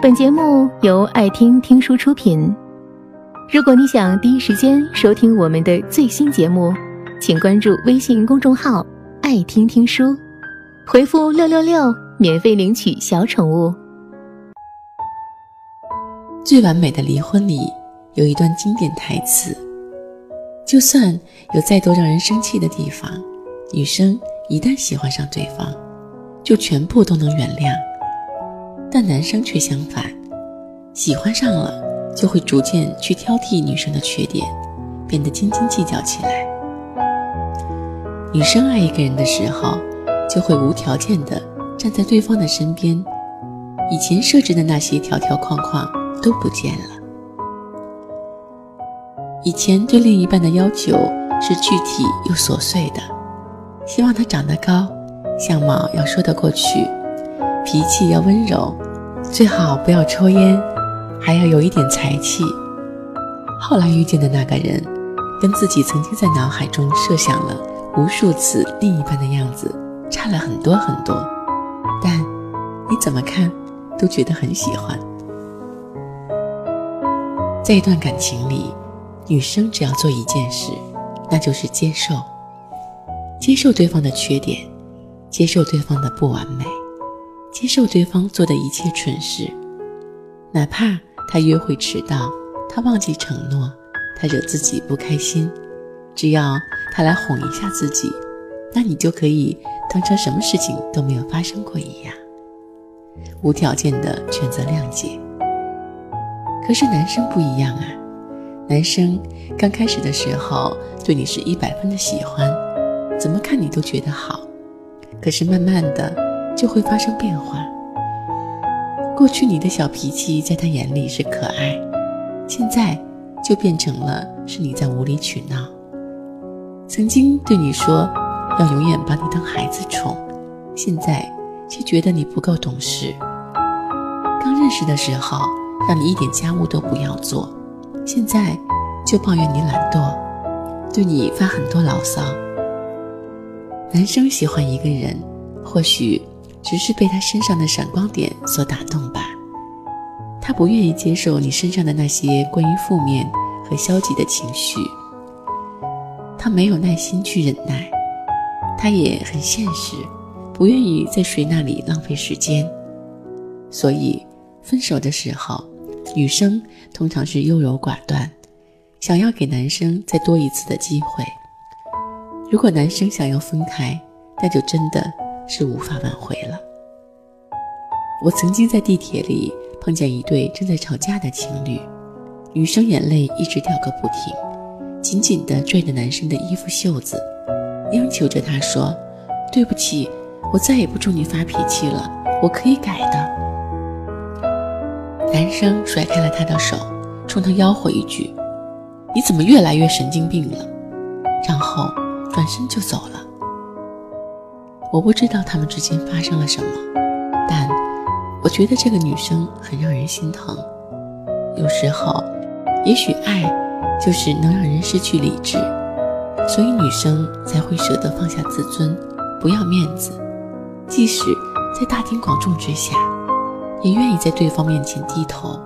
本节目由爱听听书出品。如果你想第一时间收听我们的最新节目，请关注微信公众号“爱听听书”，回复“六六六”免费领取小宠物。《最完美的离婚》里有一段经典台词：“就算有再多让人生气的地方，女生一旦喜欢上对方，就全部都能原谅。”但男生却相反，喜欢上了就会逐渐去挑剔女生的缺点，变得斤斤计较起来。女生爱一个人的时候，就会无条件的站在对方的身边，以前设置的那些条条框框都不见了。以前对另一半的要求是具体又琐碎的，希望他长得高，相貌要说得过去。脾气要温柔，最好不要抽烟，还要有一点才气。后来遇见的那个人，跟自己曾经在脑海中设想了无数次另一半的样子差了很多很多，但你怎么看都觉得很喜欢。在一段感情里，女生只要做一件事，那就是接受，接受对方的缺点，接受对方的不完美。接受对方做的一切蠢事，哪怕他约会迟到，他忘记承诺，他惹自己不开心，只要他来哄一下自己，那你就可以当成什么事情都没有发生过一样，无条件的选择谅解。可是男生不一样啊，男生刚开始的时候对你是一百分的喜欢，怎么看你都觉得好，可是慢慢的。就会发生变化。过去你的小脾气在他眼里是可爱，现在就变成了是你在无理取闹。曾经对你说要永远把你当孩子宠，现在却觉得你不够懂事。刚认识的时候让你一点家务都不要做，现在就抱怨你懒惰，对你发很多牢骚。男生喜欢一个人，或许。只是被他身上的闪光点所打动吧，他不愿意接受你身上的那些关于负面和消极的情绪，他没有耐心去忍耐，他也很现实，不愿意在谁那里浪费时间，所以分手的时候，女生通常是优柔寡断，想要给男生再多一次的机会。如果男生想要分开，那就真的。是无法挽回了。我曾经在地铁里碰见一对正在吵架的情侣，女生眼泪一直掉个不停，紧紧地拽着男生的衣服袖子，央求着他说：“对不起，我再也不冲你发脾气了，我可以改的。”男生甩开了她的手，冲她吆喝一句：“你怎么越来越神经病了？”然后转身就走了。我不知道他们之间发生了什么，但我觉得这个女生很让人心疼。有时候，也许爱就是能让人失去理智，所以女生才会舍得放下自尊，不要面子，即使在大庭广众之下，也愿意在对方面前低头。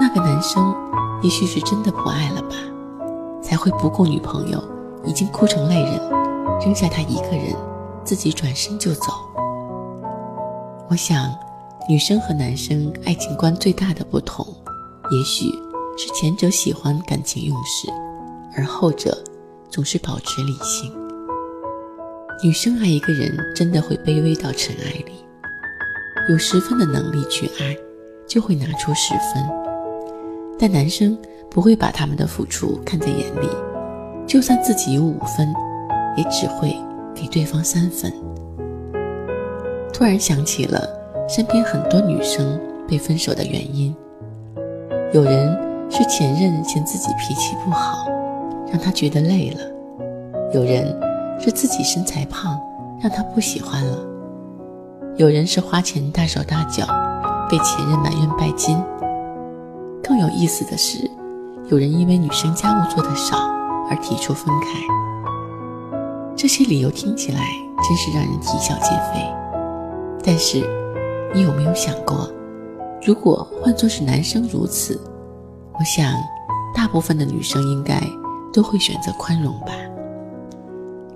那个男生也许是真的不爱了吧，才会不顾女朋友已经哭成泪人，扔下他一个人。自己转身就走。我想，女生和男生爱情观最大的不同，也许是前者喜欢感情用事，而后者总是保持理性。女生爱一个人，真的会卑微到尘埃里，有十分的能力去爱，就会拿出十分。但男生不会把他们的付出看在眼里，就算自己有五分，也只会。给对方三分。突然想起了身边很多女生被分手的原因，有人是前任嫌自己脾气不好，让他觉得累了；有人是自己身材胖，让他不喜欢了；有人是花钱大手大脚，被前任埋怨拜金。更有意思的是，有人因为女生家务做得少而提出分开。这些理由听起来真是让人啼笑皆非，但是你有没有想过，如果换作是男生如此，我想，大部分的女生应该都会选择宽容吧。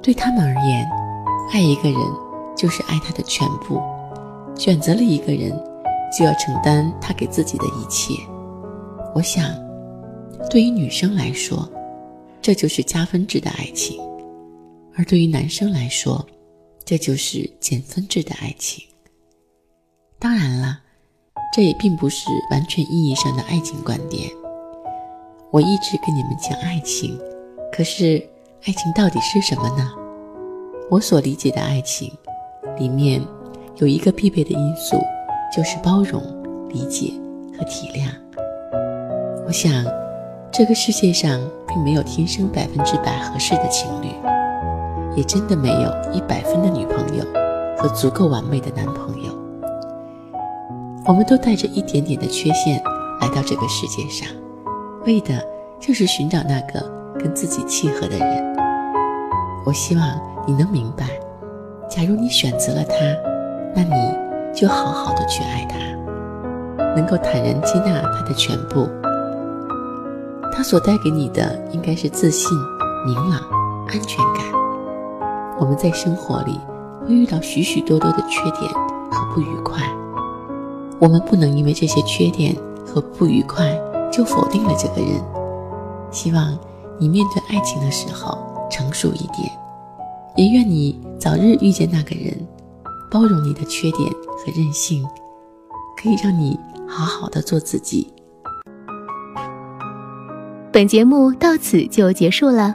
对他们而言，爱一个人就是爱他的全部，选择了一个人，就要承担他给自己的一切。我想，对于女生来说，这就是加分制的爱情；而对于男生来说，这就是减分制的爱情。当然了。这也并不是完全意义上的爱情观点。我一直跟你们讲爱情，可是爱情到底是什么呢？我所理解的爱情，里面有一个必备的因素，就是包容、理解和体谅。我想，这个世界上并没有天生百分之百合适的情侣，也真的没有一百分的女朋友和足够完美的男朋友。我们都带着一点点的缺陷来到这个世界上，为的就是寻找那个跟自己契合的人。我希望你能明白，假如你选择了他，那你就好好的去爱他，能够坦然接纳他的全部。他所带给你的应该是自信、明朗、安全感。我们在生活里会遇到许许多多的缺点和不愉快。我们不能因为这些缺点和不愉快就否定了这个人。希望你面对爱情的时候成熟一点，也愿你早日遇见那个人，包容你的缺点和任性，可以让你好好的做自己。本节目到此就结束了，